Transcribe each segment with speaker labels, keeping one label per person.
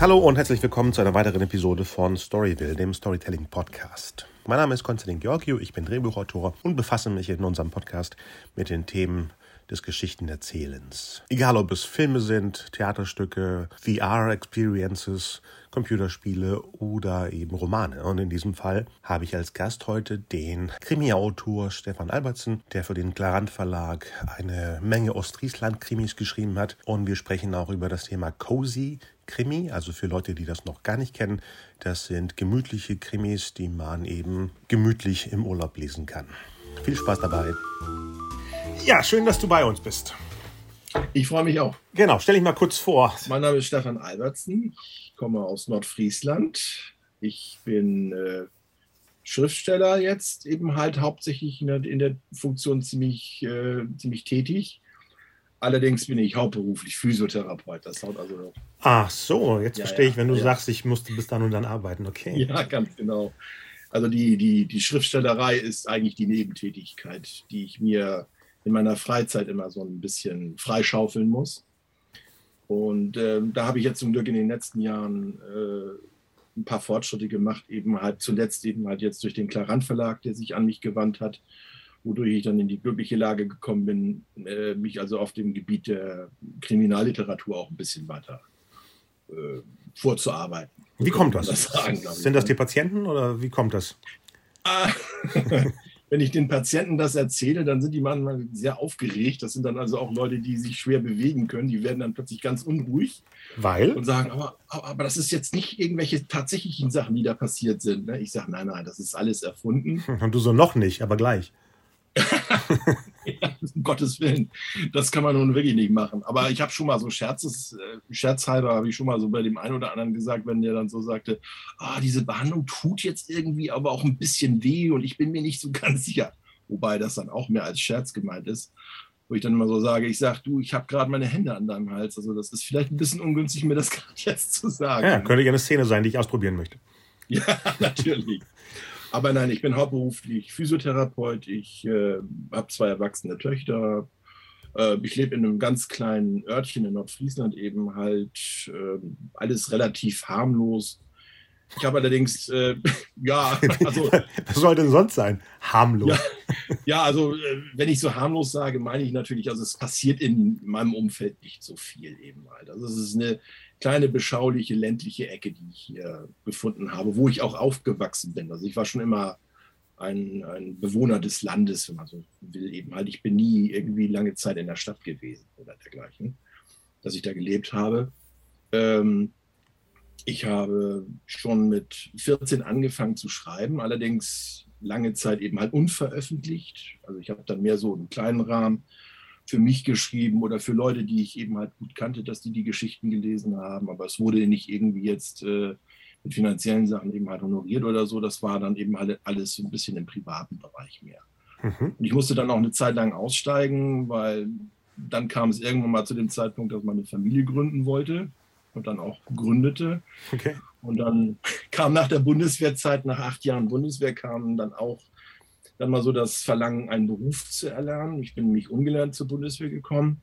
Speaker 1: Hallo und herzlich willkommen zu einer weiteren Episode von Storyville, dem Storytelling Podcast. Mein Name ist Konstantin Georgiou, ich bin Drehbuchautor und befasse mich in unserem Podcast mit den Themen des Geschichtenerzählens. Egal ob es Filme sind, Theaterstücke, VR-Experiences, Computerspiele oder eben Romane. Und in diesem Fall habe ich als Gast heute den Krimi-Autor Stefan Albertsen, der für den Clarant Verlag eine Menge Ostfriesland-Krimis geschrieben hat. Und wir sprechen auch über das Thema Cozy Krimi, also für Leute, die das noch gar nicht kennen. Das sind gemütliche Krimis, die man eben gemütlich im Urlaub lesen kann. Viel Spaß dabei. Ja, schön, dass du bei uns bist.
Speaker 2: Ich freue mich auch.
Speaker 1: Genau, stell dich mal kurz vor.
Speaker 2: Mein Name ist Stefan Albertsen. Ich komme aus Nordfriesland. Ich bin äh, Schriftsteller jetzt, eben halt hauptsächlich in der, in der Funktion ziemlich, äh, ziemlich tätig. Allerdings bin ich hauptberuflich Physiotherapeut. Das haut also.
Speaker 1: Ach so, jetzt ja, verstehe ja, ich, wenn du ja. sagst, ich musste bis dann und dann arbeiten. Okay.
Speaker 2: Ja, ganz genau. Also die, die, die Schriftstellerei ist eigentlich die Nebentätigkeit, die ich mir in meiner Freizeit immer so ein bisschen freischaufeln muss. Und äh, da habe ich jetzt zum Glück in den letzten Jahren äh, ein paar Fortschritte gemacht, eben halt zuletzt eben halt jetzt durch den Clarant Verlag, der sich an mich gewandt hat, wodurch ich dann in die glückliche Lage gekommen bin, äh, mich also auf dem Gebiet der Kriminalliteratur auch ein bisschen weiter äh, vorzuarbeiten.
Speaker 1: Wie kommt das? das sagen, Sind das die Patienten oder wie kommt das?
Speaker 2: Ah, wenn ich den Patienten das erzähle, dann sind die manchmal sehr aufgeregt. Das sind dann also auch Leute, die sich schwer bewegen können. Die werden dann plötzlich ganz unruhig.
Speaker 1: Weil?
Speaker 2: Und sagen, aber, aber das ist jetzt nicht irgendwelche tatsächlichen Sachen, die da passiert sind. Ne? Ich sage, nein, nein, das ist alles erfunden.
Speaker 1: Und du so noch nicht, aber gleich.
Speaker 2: Ja, um Gottes Willen, das kann man nun wirklich nicht machen. Aber ich habe schon mal so Scherzes, äh, scherzhalber habe ich schon mal so bei dem einen oder anderen gesagt, wenn der dann so sagte, ah, diese Behandlung tut jetzt irgendwie aber auch ein bisschen weh und ich bin mir nicht so ganz sicher. Wobei das dann auch mehr als Scherz gemeint ist. Wo ich dann immer so sage, ich sage, du, ich habe gerade meine Hände an deinem Hals. Also das ist vielleicht ein bisschen ungünstig, mir das gerade jetzt zu sagen.
Speaker 1: Ja, könnte ja eine Szene sein, die ich ausprobieren möchte.
Speaker 2: Ja, natürlich. Aber nein, ich bin hauptberuflich Physiotherapeut. Ich äh, habe zwei erwachsene Töchter. Äh, ich lebe in einem ganz kleinen Örtchen in Nordfriesland eben halt. Äh, alles relativ harmlos. Ich habe allerdings, äh, ja,
Speaker 1: also. Was soll denn sonst sein? Harmlos.
Speaker 2: Ja, ja, also, äh, wenn ich so harmlos sage, meine ich natürlich, also es passiert in meinem Umfeld nicht so viel eben halt. Also, es ist eine kleine, beschauliche, ländliche Ecke, die ich hier gefunden habe, wo ich auch aufgewachsen bin. Also, ich war schon immer ein, ein Bewohner des Landes, wenn man so will, eben halt. Ich bin nie irgendwie lange Zeit in der Stadt gewesen oder dergleichen, dass ich da gelebt habe. Ähm, ich habe schon mit 14 angefangen zu schreiben, allerdings lange Zeit eben halt unveröffentlicht. Also ich habe dann mehr so einen kleinen Rahmen für mich geschrieben oder für Leute, die ich eben halt gut kannte, dass die die Geschichten gelesen haben. Aber es wurde nicht irgendwie jetzt äh, mit finanziellen Sachen eben halt honoriert oder so. Das war dann eben halt alles so ein bisschen im privaten Bereich mehr. Mhm. Und ich musste dann auch eine Zeit lang aussteigen, weil dann kam es irgendwann mal zu dem Zeitpunkt, dass man eine Familie gründen wollte und dann auch gründete. Okay. Und dann kam nach der Bundeswehrzeit, nach acht Jahren Bundeswehr, kam dann auch dann mal so das Verlangen, einen Beruf zu erlernen. Ich bin nämlich ungelernt zur Bundeswehr gekommen.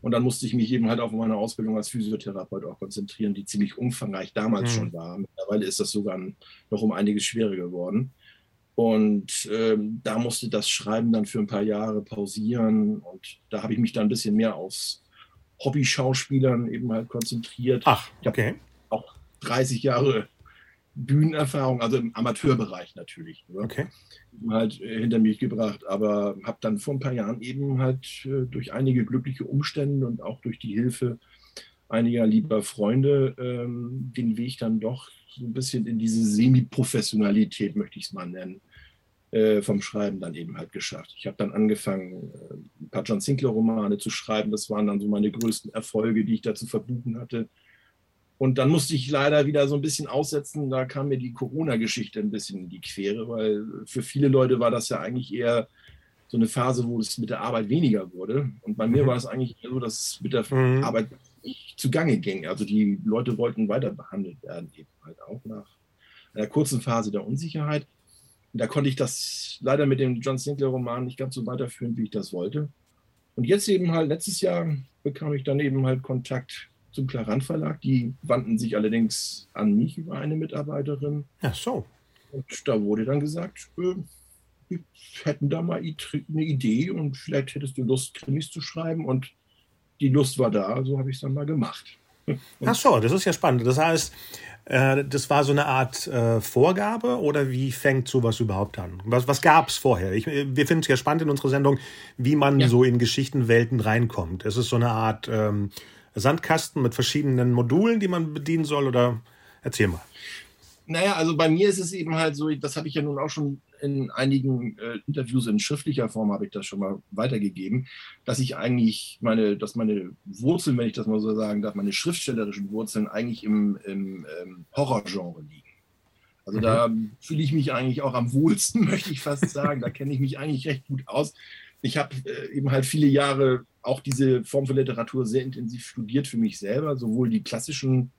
Speaker 2: Und dann musste ich mich eben halt auf meine Ausbildung als Physiotherapeut auch konzentrieren, die ziemlich umfangreich damals mhm. schon war. Mittlerweile ist das sogar noch um einiges schwerer geworden. Und ähm, da musste das Schreiben dann für ein paar Jahre pausieren. Und da habe ich mich dann ein bisschen mehr aufs Hobby-Schauspielern eben halt konzentriert.
Speaker 1: Ach, okay.
Speaker 2: auch 30 Jahre Bühnenerfahrung, also im Amateurbereich natürlich.
Speaker 1: Ne? Okay.
Speaker 2: Halt äh, hinter mich gebracht, aber habe dann vor ein paar Jahren eben halt äh, durch einige glückliche Umstände und auch durch die Hilfe einiger lieber Freunde ähm, den Weg dann doch so ein bisschen in diese Semi-Professionalität, möchte ich es mal nennen, äh, vom Schreiben dann eben halt geschafft. Ich habe dann angefangen, äh, ein paar John Sinclair-Romane zu schreiben. Das waren dann so meine größten Erfolge, die ich da zu verbuchen hatte. Und dann musste ich leider wieder so ein bisschen aussetzen. Da kam mir die Corona-Geschichte ein bisschen in die Quere, weil für viele Leute war das ja eigentlich eher so eine Phase, wo es mit der Arbeit weniger wurde. Und bei mir mhm. war es eigentlich so, dass es mit der mhm. Arbeit nicht zugange ging. Also die Leute wollten weiter behandelt werden, eben halt auch nach einer kurzen Phase der Unsicherheit. Und da konnte ich das leider mit dem John Sinclair-Roman nicht ganz so weiterführen, wie ich das wollte. Und jetzt eben halt, letztes Jahr bekam ich dann eben halt Kontakt zum Klarand Verlag. Die wandten sich allerdings an mich über eine Mitarbeiterin.
Speaker 1: Ach so.
Speaker 2: Und da wurde dann gesagt, äh, wir hätten da mal eine Idee und vielleicht hättest du Lust, Krimis zu schreiben. Und die Lust war da, so habe ich es dann mal gemacht.
Speaker 1: Ach so, das ist ja spannend. Das heißt, äh, das war so eine Art äh, Vorgabe oder wie fängt sowas überhaupt an? Was, was gab es vorher? Ich, wir finden es ja spannend in unserer Sendung, wie man ja. so in Geschichtenwelten reinkommt. Es ist so eine Art ähm, Sandkasten mit verschiedenen Modulen, die man bedienen soll oder erzähl mal.
Speaker 2: Naja, also bei mir ist es eben halt so, das habe ich ja nun auch schon in einigen äh, Interviews in schriftlicher Form habe ich das schon mal weitergegeben, dass ich eigentlich meine, dass meine Wurzeln, wenn ich das mal so sagen darf, meine schriftstellerischen Wurzeln eigentlich im, im ähm, Horrorgenre liegen. Also mhm. da fühle ich mich eigentlich auch am wohlsten, möchte ich fast sagen. da kenne ich mich eigentlich recht gut aus. Ich habe äh, eben halt viele Jahre auch diese Form von Literatur sehr intensiv studiert für mich selber, sowohl die klassischen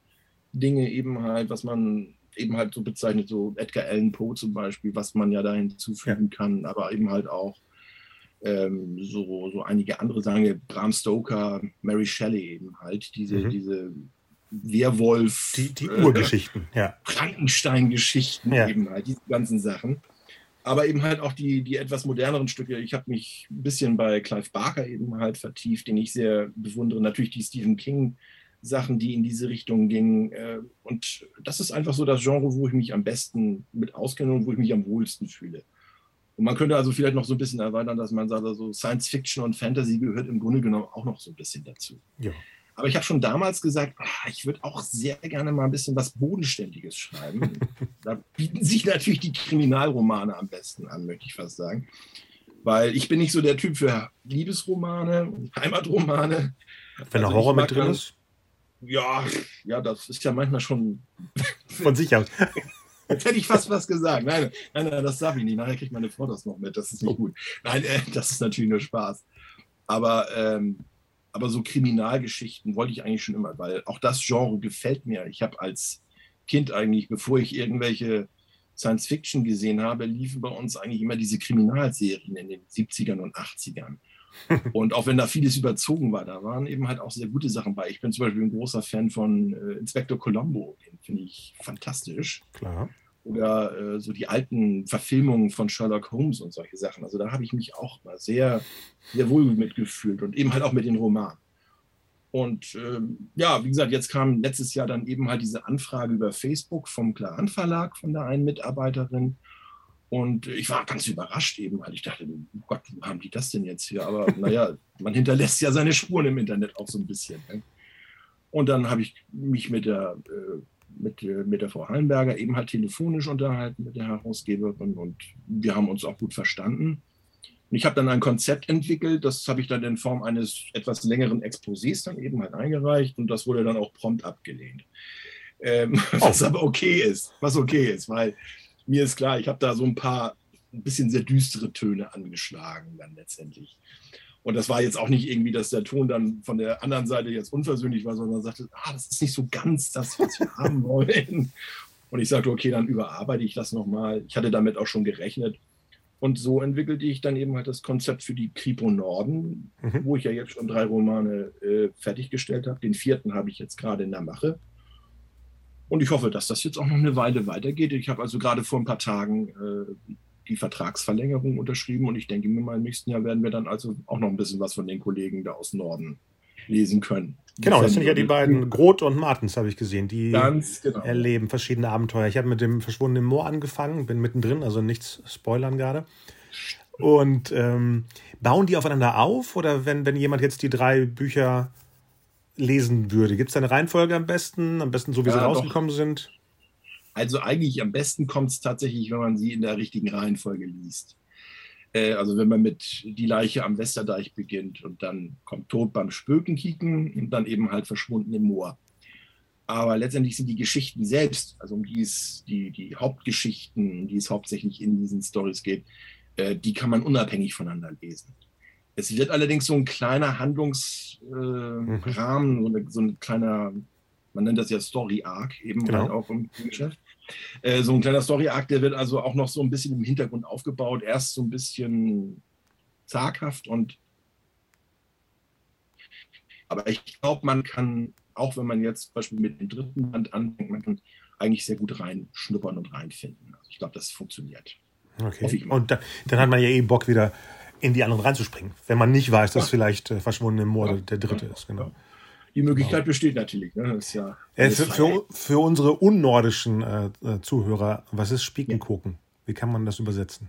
Speaker 2: Dinge eben halt, was man eben halt so bezeichnet, so Edgar Allan Poe zum Beispiel, was man ja da hinzufügen ja. kann, aber eben halt auch ähm, so, so einige andere sagen, Bram Stoker, Mary Shelley eben halt, diese, mhm. diese Werwolf.
Speaker 1: Die, die Urgeschichten, äh, ja.
Speaker 2: Frankenstein-Geschichten ja. eben halt, diese ganzen Sachen. Aber eben halt auch die, die etwas moderneren Stücke. Ich habe mich ein bisschen bei Clive Barker eben halt vertieft, den ich sehr bewundere. Natürlich die Stephen King Sachen, die in diese Richtung gingen. Äh, und das ist einfach so das Genre, wo ich mich am besten mit auskenne und wo ich mich am wohlsten fühle. Und man könnte also vielleicht noch so ein bisschen erweitern, dass man sagt, also Science Fiction und Fantasy gehört im Grunde genommen auch noch so ein bisschen dazu. Ja. Aber ich habe schon damals gesagt, ach, ich würde auch sehr gerne mal ein bisschen was Bodenständiges schreiben. da bieten sich natürlich die Kriminalromane am besten an, möchte ich fast sagen. Weil ich bin nicht so der Typ für Liebesromane, Heimatromane.
Speaker 1: Wenn also Horror mit drin ist?
Speaker 2: Ja, ja, das ist ja manchmal schon.
Speaker 1: Von sich aus.
Speaker 2: Jetzt hätte ich fast was gesagt. Nein, nein, nein, das darf ich nicht. Nachher kriegt meine Frau das noch mit. Das ist nicht oh. gut. Nein, äh, das ist natürlich nur Spaß. Aber, ähm, aber so Kriminalgeschichten wollte ich eigentlich schon immer, weil auch das Genre gefällt mir. Ich habe als Kind eigentlich, bevor ich irgendwelche Science Fiction gesehen habe, liefen bei uns eigentlich immer diese Kriminalserien in den 70ern und 80ern. Und auch wenn da vieles überzogen war, da waren eben halt auch sehr gute Sachen bei. Ich bin zum Beispiel ein großer Fan von äh, Inspector Colombo, den finde ich fantastisch.
Speaker 1: Klar.
Speaker 2: Oder äh, so die alten Verfilmungen von Sherlock Holmes und solche Sachen. Also da habe ich mich auch mal sehr, sehr wohl mitgefühlt und eben halt auch mit den Romanen. Und ähm, ja, wie gesagt, jetzt kam letztes Jahr dann eben halt diese Anfrage über Facebook vom Klaran Verlag von der einen Mitarbeiterin. Und ich war ganz überrascht eben, weil ich dachte, oh Gott, wo haben die das denn jetzt hier? Aber naja, man hinterlässt ja seine Spuren im Internet auch so ein bisschen. Ne? Und dann habe ich mich mit der, äh, mit, äh, mit der Frau Hallenberger eben halt telefonisch unterhalten, mit der Herausgeberin. Und wir haben uns auch gut verstanden. Und ich habe dann ein Konzept entwickelt, das habe ich dann in Form eines etwas längeren Exposés dann eben halt eingereicht und das wurde dann auch prompt abgelehnt. Ähm, was aber okay ist, was okay ist, weil mir ist klar, ich habe da so ein paar ein bisschen sehr düstere Töne angeschlagen dann letztendlich. Und das war jetzt auch nicht irgendwie, dass der Ton dann von der anderen Seite jetzt unversöhnlich war, sondern sagte, ah, das ist nicht so ganz das, was wir haben wollen. Und ich sagte, okay, dann überarbeite ich das nochmal. Ich hatte damit auch schon gerechnet. Und so entwickelte ich dann eben halt das Konzept für die Kripo Norden, mhm. wo ich ja jetzt schon drei Romane äh, fertiggestellt habe. Den vierten habe ich jetzt gerade in der Mache. Und ich hoffe, dass das jetzt auch noch eine Weile weitergeht. Ich habe also gerade vor ein paar Tagen äh, die Vertragsverlängerung unterschrieben und ich denke mir mal, im nächsten Jahr werden wir dann also auch noch ein bisschen was von den Kollegen da aus Norden lesen können.
Speaker 1: Genau, das sind ja die beiden Groth und Martens, habe ich gesehen. Die genau. erleben verschiedene Abenteuer. Ich habe mit dem verschwundenen Moor angefangen, bin mittendrin, also nichts spoilern gerade. Und ähm, bauen die aufeinander auf oder wenn, wenn jemand jetzt die drei Bücher lesen würde? Gibt es eine Reihenfolge am besten? Am besten so, wie ja, sie rausgekommen doch. sind?
Speaker 2: Also eigentlich am besten kommt es tatsächlich, wenn man sie in der richtigen Reihenfolge liest. Äh, also wenn man mit Die Leiche am Westerdeich beginnt und dann kommt Tod beim Spökenkicken und dann eben halt verschwunden im Moor. Aber letztendlich sind die Geschichten selbst, also um die es, die, die Hauptgeschichten, um die es hauptsächlich in diesen Stories geht, äh, die kann man unabhängig voneinander lesen. Es wird allerdings so ein kleiner Handlungsrahmen, äh, mhm. so, eine, so, ein kleiner, man nennt das ja Story Arc, eben genau. halt auch im Geschäft. Äh, so ein kleiner Story Arc, der wird also auch noch so ein bisschen im Hintergrund aufgebaut. Erst so ein bisschen zaghaft und aber ich glaube, man kann auch wenn man jetzt zum Beispiel mit dem dritten Band anfängt, man kann eigentlich sehr gut reinschnuppern und reinfinden. Also ich glaube, das funktioniert.
Speaker 1: Okay. Und da, dann hat man ja eh Bock, wieder in die anderen reinzuspringen, wenn man nicht weiß, dass ja. vielleicht äh, verschwundene Morde ja. der dritte ja. ist. Genau.
Speaker 2: Die Möglichkeit genau. besteht natürlich. Ne? Das ist ja
Speaker 1: äh, für, für, für, unsere unnordischen äh, äh Zuhörer, was ist Spiekengucken? Wie kann man das übersetzen?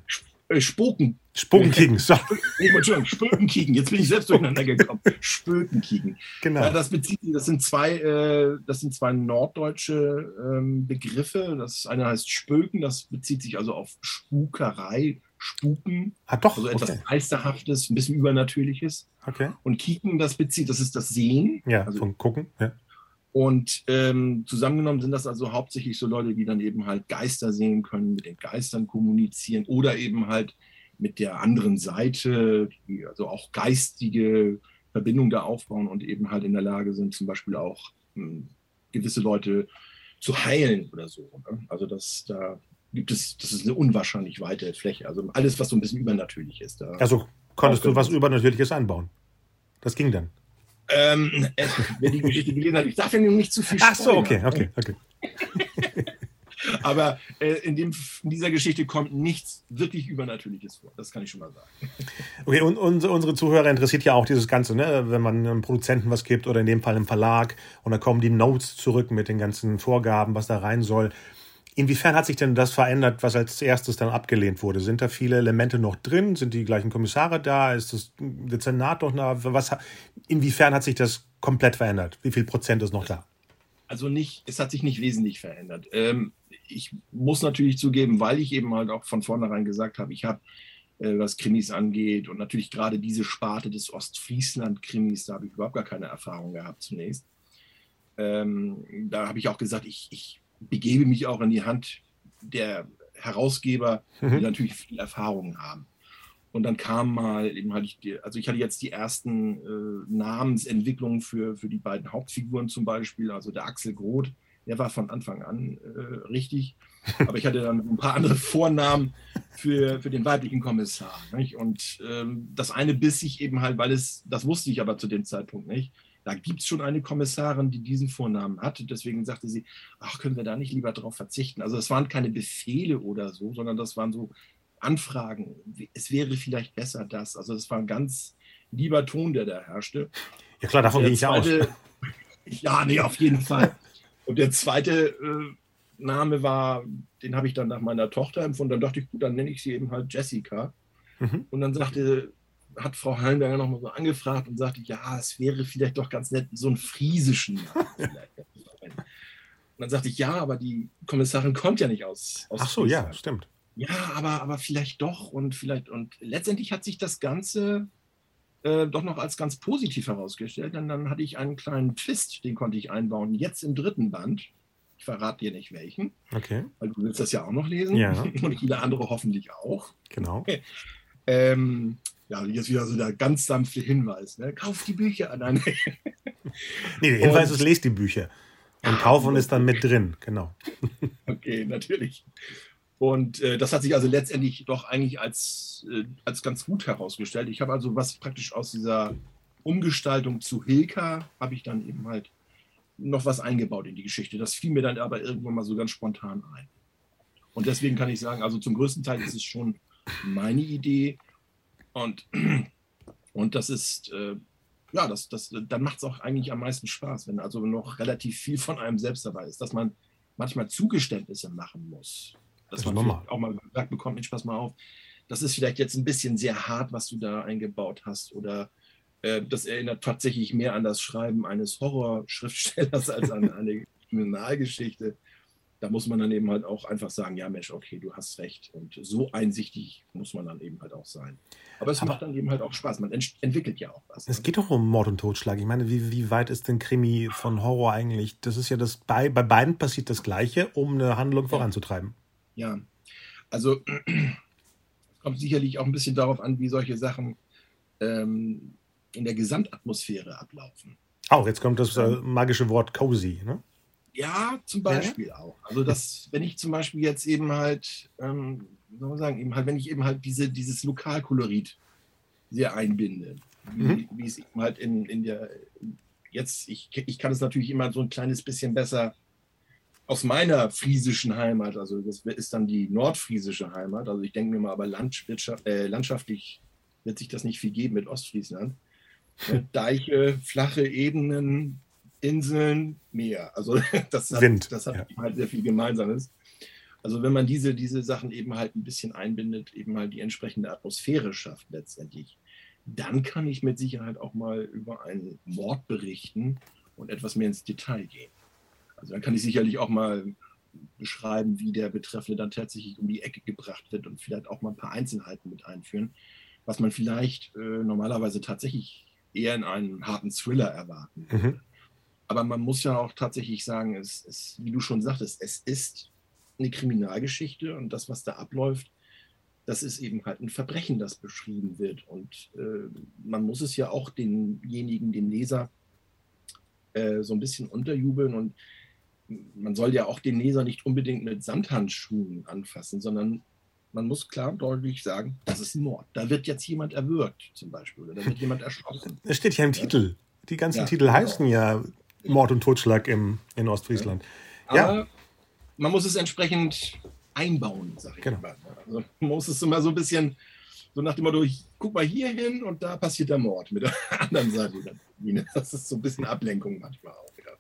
Speaker 2: Äh, Spoken.
Speaker 1: Spokenkiegen, so.
Speaker 2: Entschuldigung, Spökenkiegen. Jetzt bin ich selbst durcheinander gekommen. Spökenkiegen. Genau. Ja, das, bezieht, das, sind zwei, äh, das sind zwei norddeutsche ähm, Begriffe. Das eine heißt Spöken, das bezieht sich also auf Spukerei, Spuken.
Speaker 1: Ah, doch.
Speaker 2: Also etwas okay. Geisterhaftes, ein bisschen Übernatürliches.
Speaker 1: Okay.
Speaker 2: Und Kieken, das bezieht, das ist das Sehen.
Speaker 1: Ja,
Speaker 2: also,
Speaker 1: vom Gucken. Ja.
Speaker 2: Und ähm, zusammengenommen sind das also hauptsächlich so Leute, die dann eben halt Geister sehen können, mit den Geistern kommunizieren oder eben halt mit der anderen Seite, die also auch geistige Verbindungen da aufbauen und eben halt in der Lage sind, zum Beispiel auch hm, gewisse Leute zu heilen oder so. Ne? Also das, da gibt es, das ist eine unwahrscheinlich weite Fläche. Also alles, was so ein bisschen übernatürlich ist.
Speaker 1: also konntest du was Übernatürliches einbauen? Das ging dann.
Speaker 2: Ähm, äh, wer die Geschichte gelesen hat, ich darf ja nicht zu viel
Speaker 1: Ach so, okay, okay, okay.
Speaker 2: Aber äh, in, dem, in, dieser Geschichte kommt nichts wirklich Übernatürliches vor. Das kann ich schon mal sagen.
Speaker 1: Okay, und, und unsere Zuhörer interessiert ja auch dieses Ganze, ne? wenn man einem Produzenten was gibt oder in dem Fall einem Verlag und dann kommen die Notes zurück mit den ganzen Vorgaben, was da rein soll. Inwiefern hat sich denn das verändert, was als erstes dann abgelehnt wurde? Sind da viele Elemente noch drin? Sind die gleichen Kommissare da? Ist das Dezernat noch da? Was, inwiefern hat sich das komplett verändert? Wie viel Prozent ist noch da?
Speaker 2: Also nicht, es hat sich nicht wesentlich verändert. Ähm, ich muss natürlich zugeben, weil ich eben halt auch von vornherein gesagt habe, ich habe, äh, was Krimis angeht und natürlich gerade diese Sparte des Ostfriesland-Krimis, da habe ich überhaupt gar keine Erfahrung gehabt zunächst. Ähm, da habe ich auch gesagt, ich, ich begebe mich auch in die Hand der Herausgeber, die mhm. natürlich viel Erfahrung haben. Und dann kam mal, eben hatte ich, die, also ich hatte jetzt die ersten äh, Namensentwicklungen für, für die beiden Hauptfiguren zum Beispiel, also der Axel Groth, der war von Anfang an äh, richtig. Aber ich hatte dann ein paar andere Vornamen für, für den weiblichen Kommissar. Nicht? Und ähm, das eine biss ich eben halt, weil es, das wusste ich aber zu dem Zeitpunkt nicht, da gibt es schon eine Kommissarin, die diesen Vornamen hatte. Deswegen sagte sie, ach, können wir da nicht lieber darauf verzichten? Also es waren keine Befehle oder so, sondern das waren so Anfragen. Es wäre vielleicht besser das. Also es war ein ganz lieber Ton, der da herrschte.
Speaker 1: Ja klar, davon gehe ich aus.
Speaker 2: Ja, nee, auf jeden Fall. Und der zweite äh, Name war, den habe ich dann nach meiner Tochter empfunden. Dann dachte ich, gut, dann nenne ich sie eben halt Jessica. Mhm. Und dann sagte hat Frau Hallenberger nochmal so angefragt und sagte, ja, es wäre vielleicht doch ganz nett, so einen friesischen Namen Und dann sagte ich, ja, aber die Kommissarin kommt ja nicht aus. aus
Speaker 1: Ach so, Friesland. ja, stimmt.
Speaker 2: Ja, aber, aber vielleicht doch und vielleicht, und letztendlich hat sich das Ganze äh, doch noch als ganz positiv herausgestellt, denn dann hatte ich einen kleinen Twist, den konnte ich einbauen, jetzt im dritten Band. Ich verrate dir nicht welchen.
Speaker 1: Okay.
Speaker 2: Weil du willst das ja auch noch lesen.
Speaker 1: Ja.
Speaker 2: Und viele andere hoffentlich auch.
Speaker 1: Genau.
Speaker 2: Ähm, ja, jetzt wieder so der ganz sanfte Hinweis. Ne? Kauf die Bücher an. Nein,
Speaker 1: nee, der Hinweis und, ist, lest die Bücher. Und kaufen ist dann mit drin, genau.
Speaker 2: okay, natürlich. Und äh, das hat sich also letztendlich doch eigentlich als, äh, als ganz gut herausgestellt. Ich habe also was praktisch aus dieser Umgestaltung zu Hilka, habe ich dann eben halt noch was eingebaut in die Geschichte. Das fiel mir dann aber irgendwann mal so ganz spontan ein. Und deswegen kann ich sagen, also zum größten Teil ist es schon meine Idee. Und, und das ist, äh, ja, das, das, dann macht es auch eigentlich am meisten Spaß, wenn also noch relativ viel von einem selbst dabei ist, dass man manchmal Zugeständnisse machen muss. Dass das man auch mal gesagt bekommt, Mensch, pass mal auf, das ist vielleicht jetzt ein bisschen sehr hart, was du da eingebaut hast. Oder äh, das erinnert tatsächlich mehr an das Schreiben eines Horrorschriftstellers als an eine Kriminalgeschichte da muss man dann eben halt auch einfach sagen, ja Mensch, okay, du hast recht. Und so einsichtig muss man dann eben halt auch sein. Aber es Aber macht dann eben halt auch Spaß. Man ent entwickelt ja auch was.
Speaker 1: Es ne? geht doch um Mord und Totschlag. Ich meine, wie, wie weit ist denn Krimi von Horror eigentlich? Das ist ja das, bei, bei beiden passiert das Gleiche, um eine Handlung voranzutreiben.
Speaker 2: Ja, also es kommt sicherlich auch ein bisschen darauf an, wie solche Sachen ähm, in der Gesamtatmosphäre ablaufen.
Speaker 1: Auch, jetzt kommt das äh, magische Wort cozy, ne?
Speaker 2: Ja, zum Beispiel ja? auch. Also das, wenn ich zum Beispiel jetzt eben halt, ähm, wie soll man sagen, eben halt, wenn ich eben halt diese, dieses Lokalkolorit sehr einbinde, wie, mhm. wie es eben halt in, in der jetzt, ich, ich kann es natürlich immer so ein kleines bisschen besser aus meiner friesischen Heimat, also das ist dann die nordfriesische Heimat, also ich denke mir mal, aber äh, landschaftlich wird sich das nicht viel geben mit Ostfriesland. Deiche, flache Ebenen, Inseln, Meer. Also das hat,
Speaker 1: Wind,
Speaker 2: das hat
Speaker 1: ja.
Speaker 2: halt sehr viel Gemeinsames. Also wenn man diese, diese Sachen eben halt ein bisschen einbindet, eben halt die entsprechende Atmosphäre schafft letztendlich, dann kann ich mit Sicherheit auch mal über einen Mord berichten und etwas mehr ins Detail gehen. Also dann kann ich sicherlich auch mal beschreiben, wie der Betreffende dann tatsächlich um die Ecke gebracht wird und vielleicht auch mal ein paar Einzelheiten mit einführen, was man vielleicht äh, normalerweise tatsächlich eher in einem harten Thriller erwarten würde.
Speaker 1: Mhm.
Speaker 2: Aber man muss ja auch tatsächlich sagen, es, es, wie du schon sagtest, es ist eine Kriminalgeschichte und das, was da abläuft, das ist eben halt ein Verbrechen, das beschrieben wird. Und äh, man muss es ja auch denjenigen, dem Leser, äh, so ein bisschen unterjubeln. Und man soll ja auch den Leser nicht unbedingt mit Samthandschuhen anfassen, sondern man muss klar und deutlich sagen, das ist ein Mord. Da wird jetzt jemand erwürgt, zum Beispiel, oder da wird jemand erschossen.
Speaker 1: Das steht ja im
Speaker 2: Ja.
Speaker 1: Titel. Die ganzen
Speaker 2: Ja,
Speaker 1: Titel
Speaker 2: genau.
Speaker 1: heißen ja Mord und Totschlag im, in Ostfriesland. Ja.
Speaker 2: Aber man muss es entsprechend einbauen, sage ich
Speaker 1: Genau.
Speaker 2: mal. Also man muss es immer so ein bisschen so nach dem Motto, guck mal hier hin und da passiert der Mord mit der anderen Seite. Das ist so ein bisschen Ablenkung manchmal auch. Ja.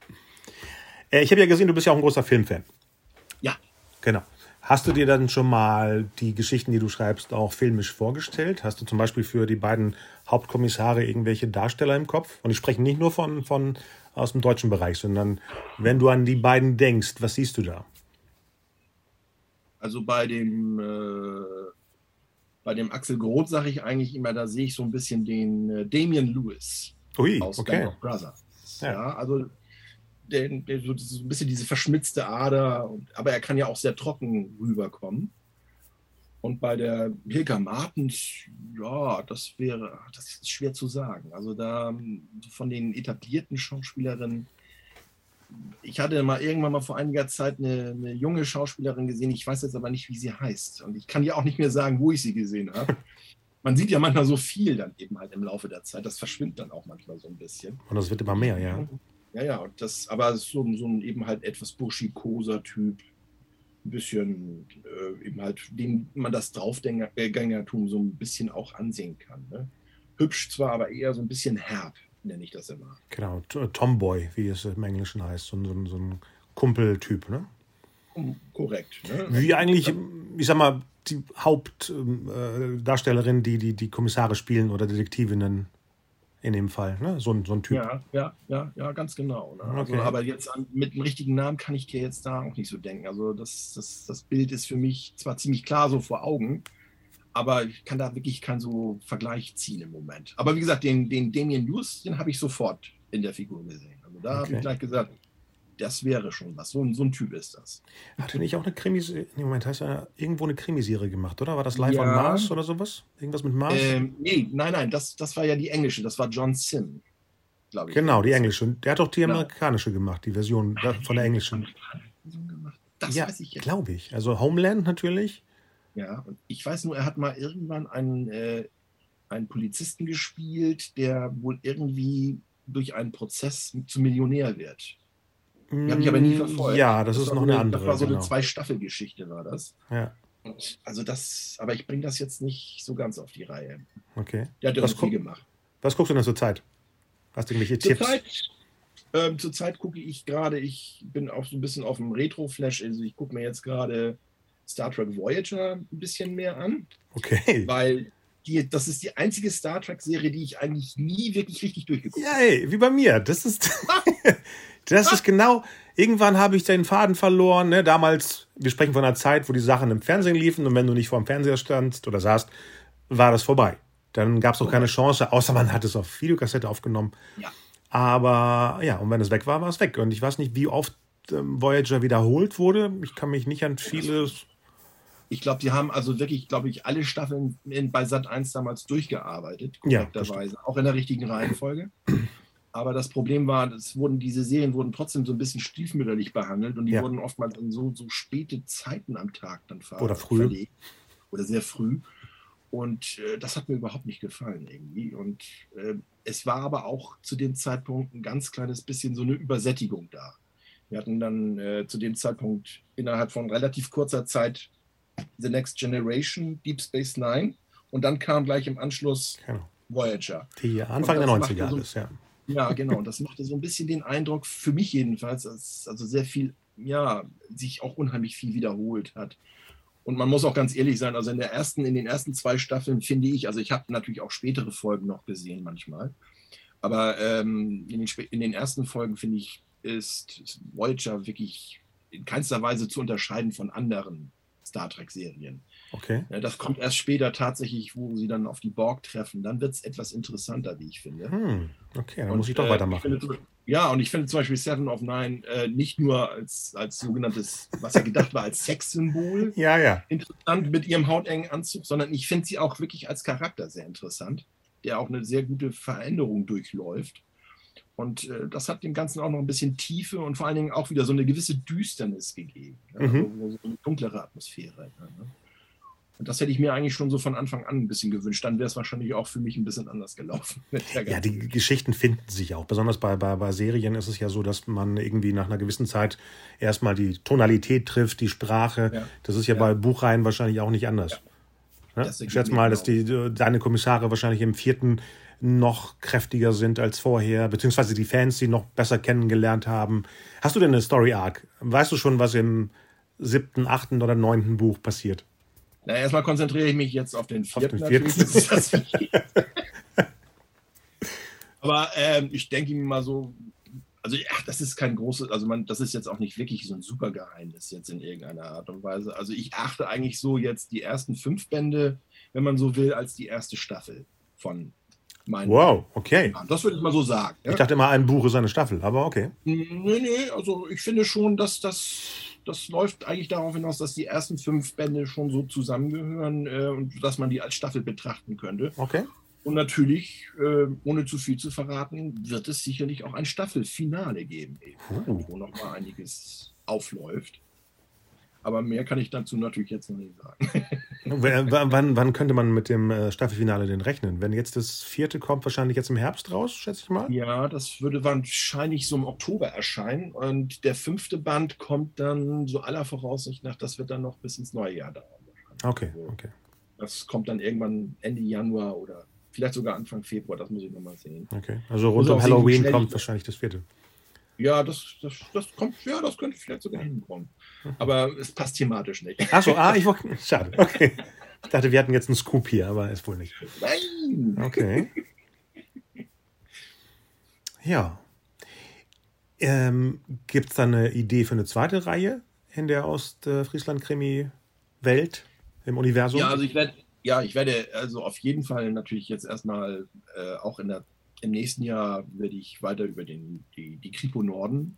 Speaker 1: Äh, Ich habe ja gesehen, du bist ja auch ein großer Filmfan.
Speaker 2: ja,
Speaker 1: Genau. Hast du dir dann schon mal die Geschichten, die du schreibst, auch filmisch vorgestellt? Hast du zum Beispiel für die beiden Hauptkommissare irgendwelche Darsteller im Kopf? Und ich spreche nicht nur von, von aus dem deutschen Bereich, sondern wenn du an die beiden denkst, was siehst du da?
Speaker 2: also bei dem, äh, bei dem Axel Groth sage ich eigentlich immer, da sehe ich so ein bisschen den äh, Damian Lewis.
Speaker 1: Ui,
Speaker 2: aus
Speaker 1: okay.
Speaker 2: Band of Brothers.
Speaker 1: Ja.
Speaker 2: Ja, also der, der, so ein bisschen diese verschmitzte Ader, aber er kann ja auch sehr trocken rüberkommen. Und bei der Hilka Martens, ja, das wäre, das ist schwer zu sagen. Also da von den etablierten Schauspielerinnen, ich hatte mal irgendwann mal vor einiger Zeit eine, eine junge Schauspielerin gesehen, ich weiß jetzt aber nicht, wie sie heißt. Und ich kann ja auch nicht mehr sagen, wo ich sie gesehen habe. Man sieht ja manchmal so viel dann eben halt im Laufe der Zeit. Das verschwindet dann auch manchmal so ein bisschen.
Speaker 1: Und das wird immer mehr, ja.
Speaker 2: Ja, ja, und das, aber so, so ein eben halt etwas burschikoser Typ, ein bisschen äh, eben halt, dem man das Draufgängertum so ein bisschen auch ansehen kann. Ne? Hübsch zwar, aber eher so ein bisschen herb, nenne ich das immer.
Speaker 1: Genau, T- Tomboy, wie es im Englischen heißt, so, ein- so, so ein Kumpeltyp, ne?
Speaker 2: Korrekt. Ne?
Speaker 1: Wie eigentlich, ich sag mal, die Hauptdarstellerin, die, die die Kommissare spielen oder Detektivinnen in dem Fall, ne? So, ein- so ein Typ.
Speaker 2: Ja, ja, ja, ja, ganz genau. Ne? Also,
Speaker 1: Okay.
Speaker 2: aber jetzt an, mit einem richtigen Namen kann ich dir jetzt da auch nicht so denken. Also das, das, das Bild ist für mich zwar ziemlich klar so vor Augen, aber ich kann da wirklich keinen so Vergleich ziehen im Moment. Aber wie gesagt, den, den Damien Lewis, den habe ich sofort in der Figur gesehen. Also da habe
Speaker 1: Okay.
Speaker 2: ich gleich gesagt, das wäre schon was. So, ein- so ein Typ ist das.
Speaker 1: Hat er nicht auch eine Krimiserie, nee, Moment, heißt er irgendwo eine Krimiserie gemacht, oder? War das Live
Speaker 2: Ja.
Speaker 1: on Mars oder sowas? Irgendwas mit Mars?
Speaker 2: Ähm, nee, nein, nein, das, das war ja die englische, das war John Sim, glaube ich.
Speaker 1: genau, die englische. Der hat auch die
Speaker 2: Genau.
Speaker 1: amerikanische gemacht, die Version da- von der englischen.
Speaker 2: Das
Speaker 1: ja,
Speaker 2: weiß ich jetzt.
Speaker 1: glaube ich. Also Homeland natürlich.
Speaker 2: Ja, und ich weiß nur, er hat mal irgendwann einen, äh, einen Polizisten gespielt, der wohl irgendwie durch einen Prozess zum Millionär wird. Die habe ich aber nie verfolgt.
Speaker 1: Mm, Ja, das, ist
Speaker 2: war
Speaker 1: noch
Speaker 2: so
Speaker 1: eine andere.
Speaker 2: Das war so eine
Speaker 1: genau.
Speaker 2: Zwei-Staffel-Geschichte, war das.
Speaker 1: Ja,
Speaker 2: Und also das, aber ich bringe das jetzt nicht so ganz auf die Reihe.
Speaker 1: okay.
Speaker 2: Der hat ja
Speaker 1: Was
Speaker 2: viel gemacht.
Speaker 1: Was guckst du denn zur Zeit? Hast du irgendwelche Tipps?
Speaker 2: Zurzeit, ähm, zurzeit gucke ich gerade, ich bin auch so ein bisschen auf dem Retro-Flash, also ich gucke mir jetzt gerade Star Trek Voyager ein bisschen mehr an.
Speaker 1: Okay.
Speaker 2: weil die, das ist die einzige Star Trek-Serie, die ich eigentlich nie wirklich richtig durchgeguckt habe.
Speaker 1: Ja, ey, wie bei mir. Das ist, das ist genau. Irgendwann habe ich den Faden verloren. Ne? Damals, wir sprechen von einer Zeit, wo die Sachen im Fernsehen liefen und wenn du nicht vor dem Fernseher standst oder saßt, war das vorbei. Dann gab es auch keine Chance, außer man hat es auf Videokassette aufgenommen.
Speaker 2: Ja.
Speaker 1: Aber ja, und wenn es weg war, war es weg. Und ich weiß nicht, wie oft ähm, Voyager wiederholt wurde. Ich kann mich nicht an vieles.
Speaker 2: Ich glaube, die haben also wirklich, glaube ich, alle Staffeln in, bei Sat 1 damals durchgearbeitet,
Speaker 1: Ja,
Speaker 2: korrekterweise, auch in der richtigen Reihenfolge. Aber das Problem war, es wurden, diese Serien wurden trotzdem so ein bisschen stiefmütterlich behandelt und die
Speaker 1: Ja.
Speaker 2: wurden oftmals in so, so späte Zeiten am Tag dann ver
Speaker 1: Oder früh.
Speaker 2: verlegt. Oder sehr früh. Und äh, das hat mir überhaupt nicht gefallen irgendwie. Und äh, es war aber auch zu dem Zeitpunkt ein ganz kleines bisschen so eine Übersättigung da. Wir hatten dann äh, zu dem Zeitpunkt innerhalb von relativ kurzer Zeit The Next Generation, Deep Space Nine. Und dann kam gleich im Anschluss genau. Voyager.
Speaker 1: Die Anfang der 90er so, alles, ja.
Speaker 2: Ja, genau. Und das machte so ein bisschen den Eindruck, für mich jedenfalls, dass also sehr viel, ja, sich auch unheimlich viel wiederholt hat. Und man muss auch ganz ehrlich sein, also in der ersten, in den ersten zwei Staffeln finde ich, also ich habe natürlich auch spätere Folgen noch gesehen manchmal, aber ähm, in, den, in den ersten Folgen finde ich, ist Voyager wirklich in keinster Weise zu unterscheiden von anderen Star Trek-Serien.
Speaker 1: Okay.
Speaker 2: Das kommt erst später tatsächlich, wo sie dann auf die Borg treffen. Dann wird es etwas interessanter, wie ich finde.
Speaker 1: Hm, okay, dann und, muss ich doch äh, weitermachen.
Speaker 2: Ich finde, ja, und ich finde zum Beispiel Seven of Nine äh, nicht nur als, als sogenanntes, was ja gedacht war, als Sexsymbol
Speaker 1: ja, ja.
Speaker 2: interessant mit ihrem hautengen Anzug, sondern ich finde sie auch wirklich als Charakter sehr interessant, der auch eine sehr gute Veränderung durchläuft. Und äh, das hat dem Ganzen auch noch ein bisschen Tiefe und vor allen Dingen auch wieder so eine gewisse Düsternis gegeben. Ja, mhm. so, so, eine dunklere Atmosphäre. Ja, ne? Und das hätte ich mir eigentlich schon so von Anfang an ein bisschen gewünscht. Dann wäre es wahrscheinlich auch für mich ein bisschen anders gelaufen.
Speaker 1: ja, die Geschichten finden sich auch. Besonders bei, bei, bei Serien ist es ja so, dass man irgendwie nach einer gewissen Zeit erstmal die Tonalität trifft, die Sprache. Ja. Das ist ja, ja, bei Buchreihen wahrscheinlich auch nicht anders. Ja. Ne? Ich schätze mal, dass die, deine Kommissare wahrscheinlich im vierten noch kräftiger sind als vorher, beziehungsweise die Fans sie noch besser kennengelernt haben. Hast du denn eine Story Arc? Weißt du schon, was im siebten, achten oder neunten Buch passiert?
Speaker 2: Na, erstmal konzentriere ich mich jetzt auf den vierten. Auf den vierten. Aber ähm, ich denke mir mal so, also ach, das ist kein großes, also man, das ist jetzt auch nicht wirklich so ein super Geheimnis jetzt in irgendeiner Art und Weise. Also ich achte eigentlich so jetzt die ersten fünf Bände, wenn man so will, als die erste Staffel von
Speaker 1: meinen. Wow, okay.
Speaker 2: Ja, das würde ich mal so sagen.
Speaker 1: Ja? Ich dachte immer, ein Buch ist eine Staffel, aber okay.
Speaker 2: Nee, nee, also ich finde schon, dass das, das läuft eigentlich darauf hinaus, dass die ersten fünf Bände schon so zusammengehören äh, und dass man die als Staffel betrachten könnte.
Speaker 1: Okay.
Speaker 2: Und natürlich, äh, ohne zu viel zu verraten, wird es sicherlich auch ein Staffelfinale geben, eben, uh. wo nochmal einiges aufläuft. Aber mehr kann ich dazu natürlich jetzt noch nicht sagen.
Speaker 1: wann, wann, könnte man mit dem äh, Staffelfinale denn rechnen? Wenn jetzt das vierte kommt, wahrscheinlich jetzt im Herbst raus, schätze ich mal?
Speaker 2: Ja, das würde wahrscheinlich so im Oktober erscheinen. Und der fünfte Band kommt dann so aller Voraussicht nach, das wird dann noch bis ins neue Jahr dauern.
Speaker 1: Okay, also, okay.
Speaker 2: Das kommt dann irgendwann Ende Januar oder vielleicht sogar Anfang Februar, das muss ich nochmal sehen.
Speaker 1: Okay, also rund um Halloween kommt wahrscheinlich das vierte.
Speaker 2: Ja, das, das, das kommt, ja, das könnte vielleicht sogar hinkommen. Aber es passt thematisch nicht.
Speaker 1: Achso, ah, ich wollte. Schade. Okay. Ich dachte, wir hatten jetzt einen Scoop hier, aber ist wohl nicht.
Speaker 2: Nein!
Speaker 1: Okay. Ja. Ähm, Gibt es da eine Idee für eine zweite Reihe in der Ostfriesland-Krimi-Welt, im Universum?
Speaker 2: Ja, also ich werde, ja, ich werde also auf jeden Fall natürlich jetzt erstmal äh, auch in der im nächsten Jahr werde ich weiter über den, die, die Kripo Norden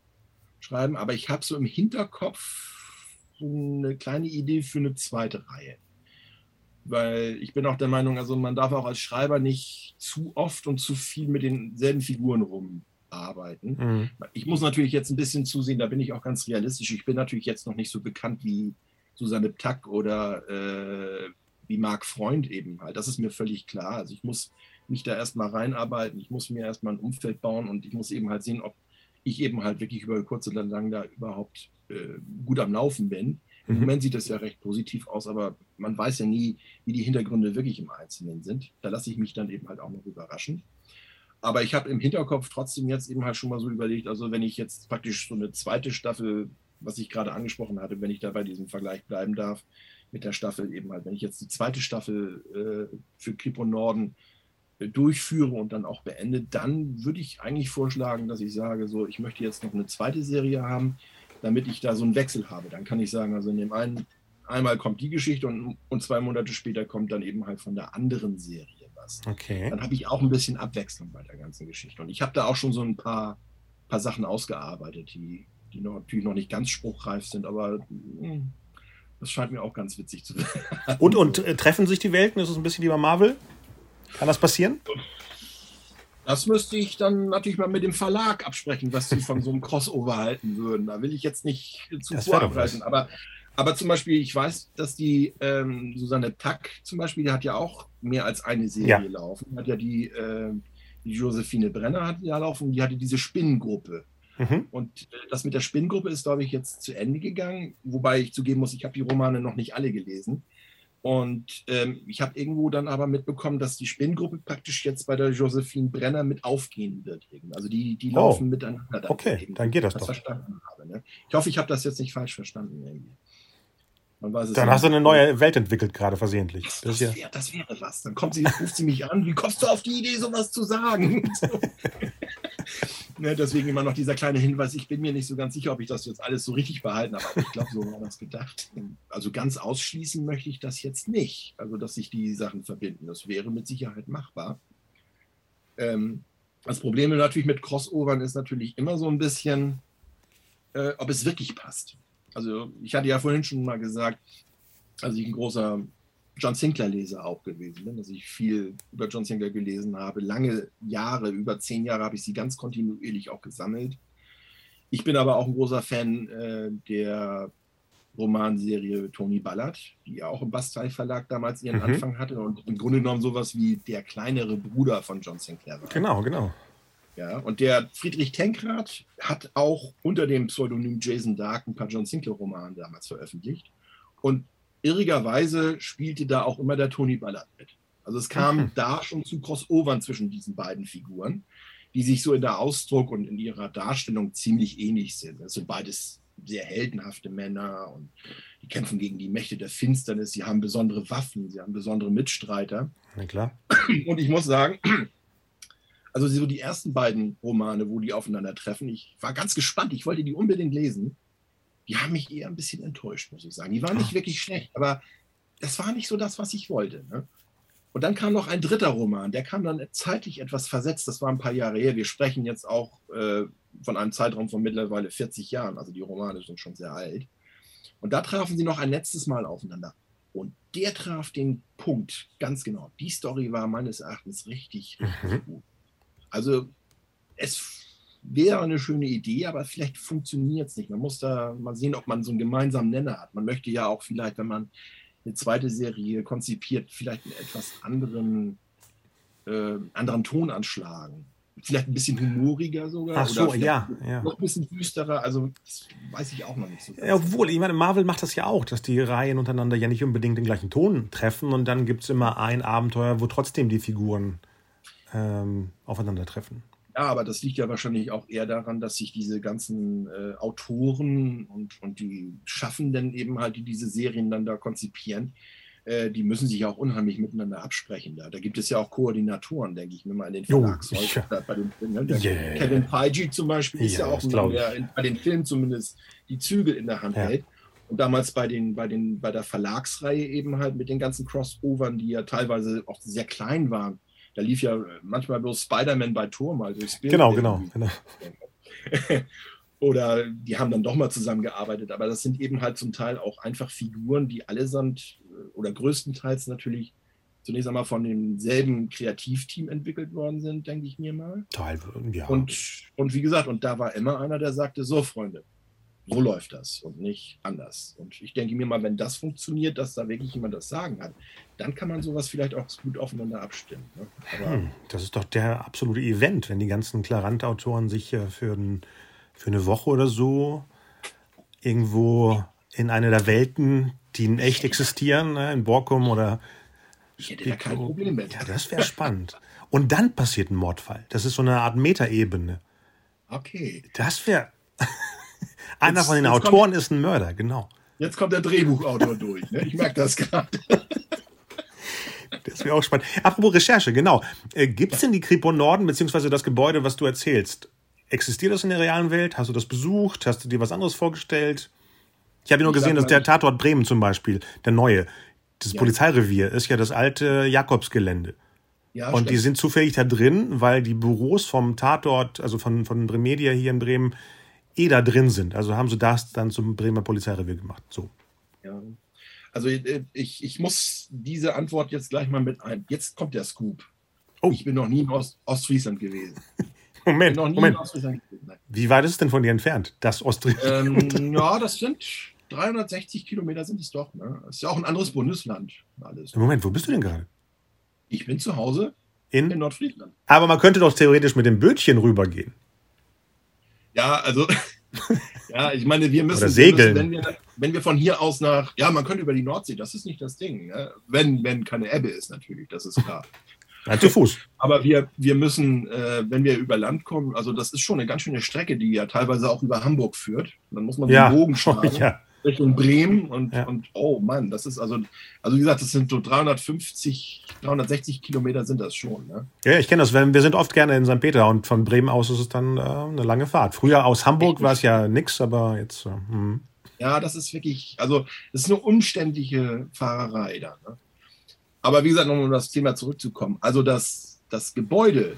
Speaker 2: schreiben, aber ich habe so im Hinterkopf eine kleine Idee für eine zweite Reihe. Weil ich bin auch der Meinung, also man darf auch als Schreiber nicht zu oft und zu viel mit denselben Figuren rumarbeiten. Mhm. Ich muss natürlich jetzt ein bisschen zusehen, da bin ich auch ganz realistisch. Ich bin natürlich jetzt noch nicht so bekannt wie Susanne Ptack oder äh, wie Marc Freund eben halt. Das ist mir völlig klar. Also ich muss mich da erstmal reinarbeiten. Ich muss mir erstmal ein Umfeld bauen und ich muss eben halt sehen, ob ich eben halt wirklich über kurz oder lang da überhaupt äh, gut am Laufen bin. Im mhm. Moment sieht das ja recht positiv aus, aber man weiß ja nie, wie die Hintergründe wirklich im Einzelnen sind. Da lasse ich mich dann eben halt auch noch überraschen. Aber ich habe im Hinterkopf trotzdem jetzt eben halt schon mal so überlegt, also wenn ich jetzt praktisch so eine zweite Staffel, was ich gerade angesprochen hatte, wenn ich da bei diesem Vergleich bleiben darf, mit der Staffel eben halt, wenn ich jetzt die zweite Staffel äh, für Kripo Norden durchführe und dann auch beende, dann würde ich eigentlich vorschlagen, dass ich sage, so, ich möchte jetzt noch eine zweite Serie haben, damit ich da so einen Wechsel habe. Dann kann ich sagen, also in dem einen, einmal kommt die Geschichte und, und zwei Monate später kommt dann eben halt von der anderen Serie was.
Speaker 1: Okay.
Speaker 2: Dann habe ich auch ein bisschen Abwechslung bei der ganzen Geschichte. Und ich habe da auch schon so ein paar, paar Sachen ausgearbeitet, die, die noch, natürlich noch nicht ganz spruchreif sind, aber mh, hm, das scheint mir auch ganz witzig zu werden.
Speaker 1: Und, und äh, treffen sich die Welten? Ist es ein bisschen wie bei Marvel? Kann das passieren?
Speaker 2: Das müsste ich dann natürlich mal mit dem Verlag absprechen, was sie von so einem Crossover halten würden. Da will ich jetzt nicht zu vorgreifen. Aber Aber zum Beispiel, ich weiß, dass die ähm, Susanne Tack zum Beispiel, die hat ja auch mehr als eine Serie ja. laufen. Die hat ja die, äh, die Josephine Brenner hat ja laufen, die hatte diese Spinnengruppe. Mhm. Und äh, das mit der Spinngruppe ist, glaube ich, jetzt zu Ende gegangen, wobei ich zugeben muss, ich habe die Romane noch nicht alle gelesen. Und ähm, ich habe irgendwo dann aber mitbekommen, dass die Spinngruppe praktisch jetzt bei der Josephine Brenner mit aufgehen wird. Also die, die oh. laufen miteinander.
Speaker 1: Dann okay, eben, dann geht das, das doch.
Speaker 2: Verstanden habe, ne? Ich hoffe, ich habe das jetzt nicht falsch verstanden irgendwie.
Speaker 1: Dann hast du eine neue Welt entwickelt, gerade versehentlich.
Speaker 2: Das, das, das, wär, das, wäre was. Dann kommt sie, ruft sie mich an. Wie kommst du auf die Idee, sowas zu sagen? ne, deswegen immer noch dieser kleine Hinweis. Ich bin mir nicht so ganz sicher, ob ich das jetzt alles so richtig behalten habe. Aber ich glaube, so war das gedacht. Also ganz ausschließen möchte ich das jetzt nicht. Also, dass sich die Sachen verbinden. Das wäre mit Sicherheit machbar. Ähm, das Problem natürlich mit Crossovern ist natürlich immer so ein bisschen, äh, ob es wirklich passt. Also ich hatte ja vorhin schon mal gesagt, als ich ein großer John Sinclair-Leser auch gewesen bin, dass ich viel über John Sinclair gelesen habe. Lange Jahre, über zehn Jahre habe ich sie ganz kontinuierlich auch gesammelt. Ich bin aber auch ein großer Fan äh, der Romanserie Tony Ballard, die ja auch im Bastei Verlag damals ihren mhm. Anfang hatte und im Grunde genommen sowas wie der kleinere Bruder von John Sinclair war.
Speaker 1: Genau, genau.
Speaker 2: Ja, und der Friedrich Tenkrad hat auch unter dem Pseudonym Jason Dark ein paar John Sinclair-Romane damals veröffentlicht. Und irrigerweise spielte da auch immer der Tony Ballard mit. Also es kam mhm. da schon zu Crossovern zwischen diesen beiden Figuren, die sich so in der Ausdruck und in ihrer Darstellung ziemlich ähnlich sind. Das sind beides sehr heldenhafte Männer und die kämpfen gegen die Mächte der Finsternis. Sie haben besondere Waffen, sie haben besondere Mitstreiter.
Speaker 1: Na klar.
Speaker 2: Und ich muss sagen, also so die ersten beiden Romane, wo die aufeinandertreffen, ich war ganz gespannt, ich wollte die unbedingt lesen. Die haben mich eher ein bisschen enttäuscht, muss ich sagen. Die waren nicht wirklich schlecht, aber das war nicht so das, was ich wollte. Ne? Und dann kam noch ein dritter Roman, der kam dann zeitlich etwas versetzt, das war ein paar Jahre her. Wir sprechen jetzt auch äh, von einem Zeitraum von mittlerweile 40 Jahren, also die Romane sind schon sehr alt. Und da trafen sie noch ein letztes Mal aufeinander. Und der traf den Punkt ganz genau. Die Story war meines Erachtens richtig, richtig mhm. gut. Also es wäre eine schöne Idee, aber vielleicht funktioniert es nicht. Man muss da mal sehen, ob man so einen gemeinsamen Nenner hat. Man möchte ja auch vielleicht, wenn man eine zweite Serie konzipiert, vielleicht einen etwas anderen, äh, anderen Ton anschlagen. Vielleicht ein bisschen humoriger sogar.
Speaker 1: Ach so, ja,
Speaker 2: ja. Noch ein bisschen düsterer. Also, das weiß ich auch noch nicht so.
Speaker 1: Ja, obwohl, ich meine, Marvel macht das ja auch, dass die Reihen untereinander ja nicht unbedingt den gleichen Ton treffen und dann gibt es immer ein Abenteuer, wo trotzdem die Figuren ähm, aufeinandertreffen.
Speaker 2: Ja, aber das liegt ja wahrscheinlich auch eher daran, dass sich diese ganzen äh, Autoren und, und die Schaffenden eben halt, die diese Serien dann da konzipieren, äh, die müssen sich auch unheimlich miteinander absprechen. Da, da gibt es ja auch Koordinatoren, denke ich mir mal, in den Verlagshäusern. Ja. Bei den, ne, yeah. Kevin Feige zum Beispiel ist ja, ja auch ein, der in, bei den Filmen zumindest die Zügel in der Hand ja. hält. Und damals bei, den, bei, den, bei der Verlagsreihe eben halt mit den ganzen Crossovern, die ja teilweise auch sehr klein waren, da lief ja manchmal bloß Spider-Man bei Turm, also
Speaker 1: Genau, genau, genau.
Speaker 2: Oder die haben dann doch mal zusammengearbeitet, aber das sind eben halt zum Teil auch einfach Figuren, die allesamt äh, oder größtenteils natürlich zunächst einmal von demselben Kreativteam entwickelt worden sind, denke ich mir mal.
Speaker 1: Teil, ja.
Speaker 2: Und, und wie gesagt, und da war immer einer, der sagte, so Freunde, so läuft das und nicht anders. Und ich denke mir mal, wenn das funktioniert, dass da wirklich jemand das Sagen hat, dann kann man sowas vielleicht auch gut aufeinander abstimmen. Ne?
Speaker 1: Hm, das ist doch der absolute Event, wenn die ganzen Klarant-Autoren sich für, ein, für eine Woche oder so irgendwo in eine der Welten, die in echt existieren, ne, in Borkum oder.
Speaker 2: Ich hätte da kein Problem mit.
Speaker 1: Ja, das wäre spannend. Und dann passiert ein Mordfall. Das ist so eine Art Metaebene.
Speaker 2: Okay.
Speaker 1: Das wäre. Einer von den Autoren ist ein Mörder, genau.
Speaker 2: Jetzt kommt der Drehbuchautor durch. Ne? Ich merke das gerade.
Speaker 1: Das wäre auch spannend. Apropos Recherche, genau. Äh, Gibt es denn die Kripo Norden, beziehungsweise das Gebäude, was du erzählst? Existiert das in der realen Welt? Hast du das besucht? Hast du dir was anderes vorgestellt? Ich habe nur gesehen, dass der Tatort Bremen zum Beispiel, der neue, das ja. Polizeirevier, ist ja das alte Jakobsgelände. Ja, und stimmt. die sind zufällig da drin, weil die Büros vom Tatort, also von, von Bremedia hier in Bremen, eh da drin sind. Also haben sie das dann zum Bremer Polizeirevier gemacht. So.
Speaker 2: Ja. Also äh, ich, ich muss diese Antwort jetzt gleich mal mit ein. Jetzt kommt der Scoop. Oh. Ich bin noch nie in Ost Ostfriesland gewesen.
Speaker 1: Moment, Moment. Wie weit ist es denn von dir entfernt, das Ostfriesland?
Speaker 2: Ähm, ja, das sind 360 Kilometer sind es doch. Ne? Das ist ja auch ein anderes Bundesland. Alles.
Speaker 1: Moment, wo bist du denn gerade?
Speaker 2: Ich bin zu Hause
Speaker 1: In,
Speaker 2: in Nordfriesland.
Speaker 1: aber man könnte doch theoretisch mit dem Bötchen rübergehen.
Speaker 2: Ja, also, ja, ich meine, wir müssen. Wir müssen wenn, wir, wenn wir von hier aus nach, ja, man könnte über die Nordsee, das ist nicht das Ding. Ne? Wenn, wenn keine Ebbe ist, natürlich, das ist klar.
Speaker 1: Ja, zu Fuß.
Speaker 2: Aber wir, wir müssen, äh, wenn wir über Land kommen, also das ist schon eine ganz schöne Strecke, die ja teilweise auch über Hamburg führt. Dann muss man
Speaker 1: Ja.
Speaker 2: einen Bogen schlagen
Speaker 1: ja.
Speaker 2: Richtung Bremen und,
Speaker 1: Ja.
Speaker 2: und oh Mann, das ist also, also wie gesagt, das sind so 350, 360 Kilometer sind das schon. Ne?
Speaker 1: ja, ich kenne das. Wir sind oft gerne in St. Peter und von Bremen aus ist es dann äh, eine lange Fahrt. Früher aus Hamburg war es ja nix, aber jetzt. Äh, hm.
Speaker 2: Ja, das ist wirklich, also das ist eine umständliche Fahrerei da. Ne? Aber wie gesagt, nochmal um das Thema zurückzukommen. Also das, das Gebäude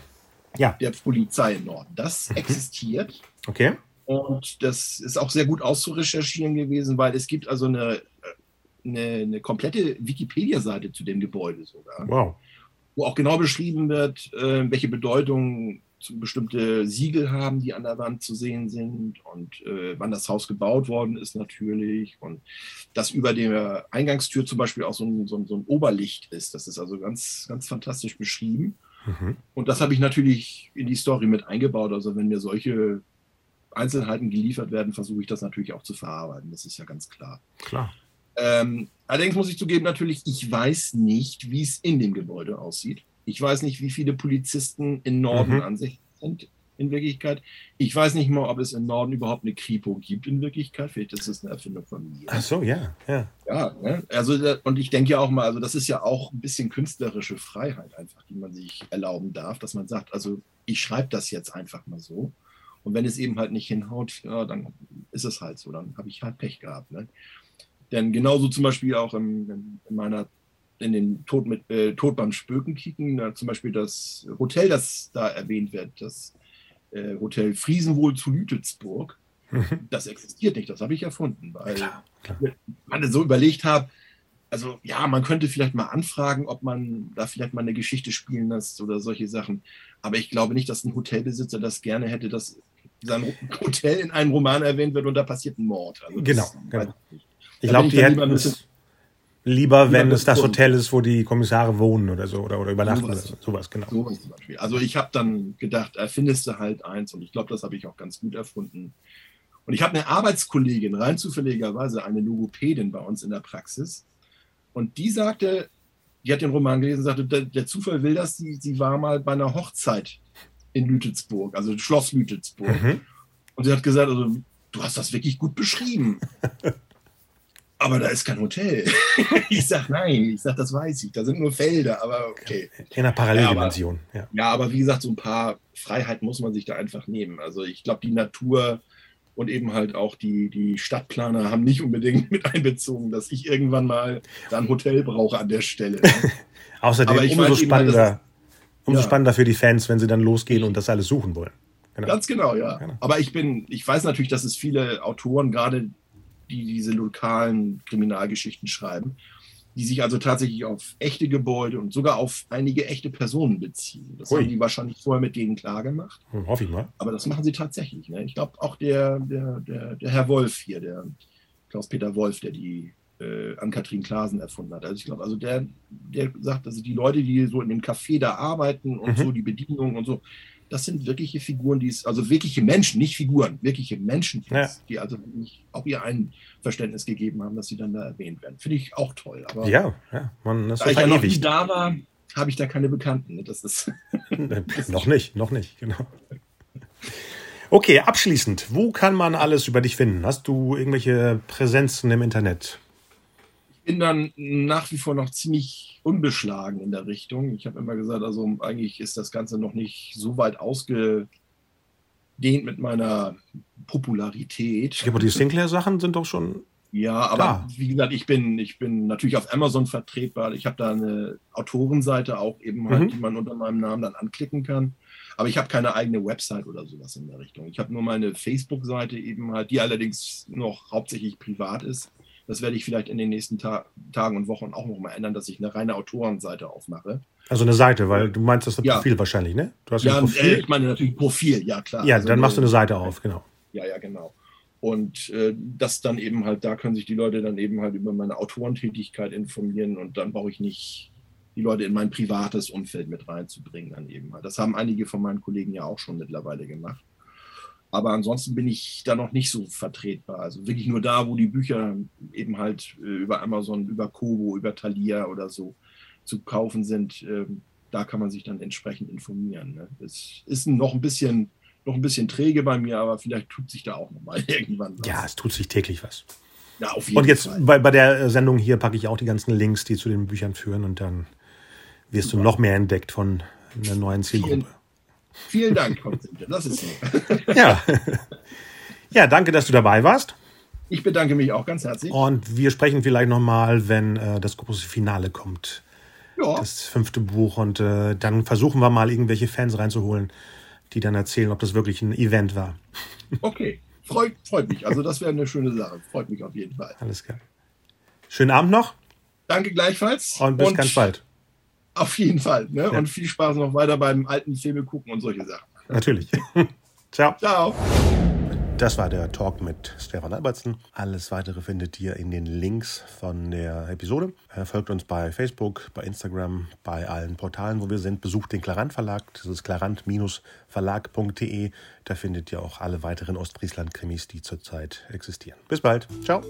Speaker 1: Ja.
Speaker 2: der Polizei im Norden, das existiert.
Speaker 1: Okay.
Speaker 2: Und das ist auch sehr gut auszurecherchieren gewesen, weil es gibt also eine, eine, eine komplette Wikipedia-Seite zu dem Gebäude sogar,
Speaker 1: Wow.
Speaker 2: wo auch genau beschrieben wird, äh, welche Bedeutung bestimmte Siegel haben, die an der Wand zu sehen sind und äh, wann das Haus gebaut worden ist natürlich und dass über der Eingangstür zum Beispiel auch so ein, so ein, so ein Oberlicht ist. Das ist also ganz, ganz fantastisch beschrieben.
Speaker 1: Mhm.
Speaker 2: Und das habe ich natürlich in die Story mit eingebaut. Also wenn mir solche Einzelheiten geliefert werden, versuche ich das natürlich auch zu verarbeiten. Das ist ja ganz klar.
Speaker 1: Klar.
Speaker 2: Ähm, allerdings muss ich zugeben, natürlich, ich weiß nicht, wie es in dem Gebäude aussieht. Ich weiß nicht, wie viele Polizisten im Norden
Speaker 1: Mhm.
Speaker 2: ansässig sind in Wirklichkeit. Ich weiß nicht mal, ob es im Norden überhaupt eine Kripo gibt in Wirklichkeit. Vielleicht ist das eine Erfindung von mir.
Speaker 1: Ach so, ja. ja.
Speaker 2: Ja, ne? also und ich denke ja auch mal, also das ist ja auch ein bisschen künstlerische Freiheit einfach, die man sich erlauben darf, dass man sagt, also ich schreibe das jetzt einfach mal so und wenn es eben halt nicht hinhaut, ja, dann ist es halt so, dann habe ich halt Pech gehabt. Ne? Denn genauso zum Beispiel auch in, in meiner in den Tod mit äh, Tod beim Spöken kicken, da zum Beispiel das Hotel, das da erwähnt wird, das äh, Hotel Friesenwohl zu Lütetsburg,
Speaker 1: Mhm.
Speaker 2: das existiert nicht, das habe ich erfunden, weil
Speaker 1: Klar, klar.
Speaker 2: man so überlegt habe, also ja, man könnte vielleicht mal anfragen, ob man da vielleicht mal eine Geschichte spielen lässt oder solche Sachen. Aber ich glaube nicht, dass ein Hotelbesitzer das gerne hätte, dass sein Hotel in einem Roman erwähnt wird und da passiert ein Mord. Also
Speaker 1: Genau, genau.
Speaker 2: ich
Speaker 1: glaube, die hätten
Speaker 2: lieber
Speaker 1: es lieber, wenn es das. Hotel ist, wo die Kommissare wohnen oder so oder, oder übernachten.
Speaker 2: Sowas.
Speaker 1: Sowas, sowas genau.
Speaker 2: Sowas zum Beispiel. Also ich habe dann gedacht, erfindest du halt eins und ich glaube, das habe ich auch ganz gut erfunden. Und ich habe eine Arbeitskollegin, rein zufälligerweise eine Logopädin bei uns in der Praxis. Und die sagte, die hat den Roman gelesen, sagte, der, der Zufall will das, sie, sie war mal bei einer Hochzeit in Lütetsburg, also Schloss Lütetsburg.
Speaker 1: Mhm.
Speaker 2: Und sie hat gesagt, also du hast das wirklich gut beschrieben. Aber da ist kein Hotel. ich sag nein, ich sag, das weiß ich. Da sind nur Felder, aber okay.
Speaker 1: In einer Paralleldimension. Ja,
Speaker 2: Ja, aber wie gesagt, so ein paar Freiheiten muss man sich da einfach nehmen. Also ich glaube, die Natur und eben halt auch die, die Stadtplaner haben nicht unbedingt mit einbezogen, dass ich irgendwann mal da ein Hotel brauche an der Stelle.
Speaker 1: Außerdem
Speaker 2: Aber ich
Speaker 1: umso
Speaker 2: halt,
Speaker 1: spannender, umso
Speaker 2: ja.
Speaker 1: spannender für die Fans, wenn sie dann losgehen und das alles suchen wollen. Genau.
Speaker 2: Ganz genau, ja.
Speaker 1: Genau.
Speaker 2: Aber ich bin, ich weiß natürlich, dass es viele Autoren, gerade die diese lokalen Kriminalgeschichten schreiben, die sich also tatsächlich auf echte Gebäude und sogar auf einige echte Personen beziehen. Das
Speaker 1: Ui.
Speaker 2: haben die wahrscheinlich vorher mit denen klar gemacht.
Speaker 1: Hm, hoffe ich mal.
Speaker 2: Aber das machen sie tatsächlich. Ne? Ich glaube auch der, der, der, der Herr Wolf hier, der Klaus-Peter Wolf, der die äh, Ann-Kathrin Klasen erfunden hat. Also ich glaube, also der, der sagt, also die Leute, die so in dem Café da arbeiten und
Speaker 1: Mhm.
Speaker 2: so die Bedienung und so, das sind wirkliche Figuren, die es, also wirkliche Menschen, nicht Figuren, wirkliche Menschen, die,
Speaker 1: Ja.
Speaker 2: die also auch ihr Einverständnis gegeben haben, dass sie dann da erwähnt werden. Finde ich auch toll. Aber
Speaker 1: Ja, ja, man ist
Speaker 2: da ich ja noch nie da war, habe ich da keine Bekannten. Ne? Das ist
Speaker 1: noch nicht, noch nicht, genau. Okay, abschließend, wo kann man alles über dich finden? Hast du irgendwelche Präsenzen im Internet?
Speaker 2: Bin dann nach wie vor noch ziemlich unbeschlagen in der Richtung. Ich habe immer gesagt, also eigentlich ist das Ganze noch nicht so weit ausgedehnt mit meiner Popularität.
Speaker 1: Aber die Sinclair-Sachen sind doch schon.
Speaker 2: Ja, aber
Speaker 1: Klar.
Speaker 2: wie gesagt, ich bin, ich bin natürlich auf Amazon vertretbar. Ich habe da eine Autorenseite auch eben halt,
Speaker 1: Mhm.
Speaker 2: die man unter meinem Namen dann anklicken kann. Aber ich habe keine eigene Website oder sowas in der Richtung. Ich habe nur meine Facebook-Seite eben halt, die allerdings noch hauptsächlich privat ist. Das werde ich vielleicht in den nächsten Ta Tagen und Wochen auch nochmal ändern, dass ich eine reine Autorenseite aufmache.
Speaker 1: Also eine Seite, weil du meinst das ist ein
Speaker 2: Ja.
Speaker 1: Profil wahrscheinlich, ne? Du hast
Speaker 2: Ja,
Speaker 1: ein
Speaker 2: äh,
Speaker 1: Profil.
Speaker 2: ich meine natürlich Profil, ja klar.
Speaker 1: ja,
Speaker 2: Also
Speaker 1: dann machst du eine Seite auf, genau.
Speaker 2: Ja, ja, genau. Und äh, das dann eben halt, da können sich die Leute dann eben halt über meine Autorentätigkeit informieren und dann brauche ich nicht die Leute in mein privates Umfeld mit reinzubringen dann eben halt. Das haben einige von meinen Kollegen ja auch schon mittlerweile gemacht. Aber ansonsten bin ich da noch nicht so vertretbar. Also wirklich nur da, wo die Bücher eben halt äh, über Amazon, über Kobo, über Thalia oder so zu kaufen sind. Äh, da kann man sich dann entsprechend informieren. Ne? Es ist noch ein bisschen noch ein bisschen träge bei mir, aber vielleicht tut sich da auch noch mal irgendwann
Speaker 1: was. Ja, es tut sich täglich was.
Speaker 2: Ja, auf jeden
Speaker 1: und jetzt Fall. Bei, bei der Sendung hier packe ich auch die ganzen Links, die zu den Büchern führen und dann wirst Super. du noch mehr entdeckt von einer neuen Zielgruppe.
Speaker 2: Vielen, vielen Dank, Konstantin. Das ist
Speaker 1: so. ja. ja, danke, dass du dabei warst.
Speaker 2: Ich bedanke mich auch ganz herzlich.
Speaker 1: Und wir sprechen vielleicht nochmal, wenn äh, das große Finale kommt. Ja. Das fünfte Buch. Und äh, dann versuchen wir mal, irgendwelche Fans reinzuholen, die dann erzählen, ob das wirklich ein Event war.
Speaker 2: Okay, freut, freut mich. Also das wäre eine schöne Sache. Freut mich auf jeden Fall.
Speaker 1: Alles klar. Schönen Abend noch.
Speaker 2: Danke gleichfalls.
Speaker 1: Und bis und ganz bald.
Speaker 2: Auf jeden Fall. Ne? Ja. Und viel Spaß noch weiter beim alten Filme gucken und solche Sachen.
Speaker 1: Natürlich. Ciao.
Speaker 2: Ciao.
Speaker 1: Das war der Talk mit Stefan Albertsen. Alles weitere findet ihr in den Links von der Episode. Folgt uns bei Facebook, bei Instagram, bei allen Portalen, wo wir sind. Besucht den Klarant Verlag. Das ist klarant-verlag.de. Da findet ihr auch alle weiteren Ostfriesland-Krimis, die zurzeit existieren. Bis bald. Ciao.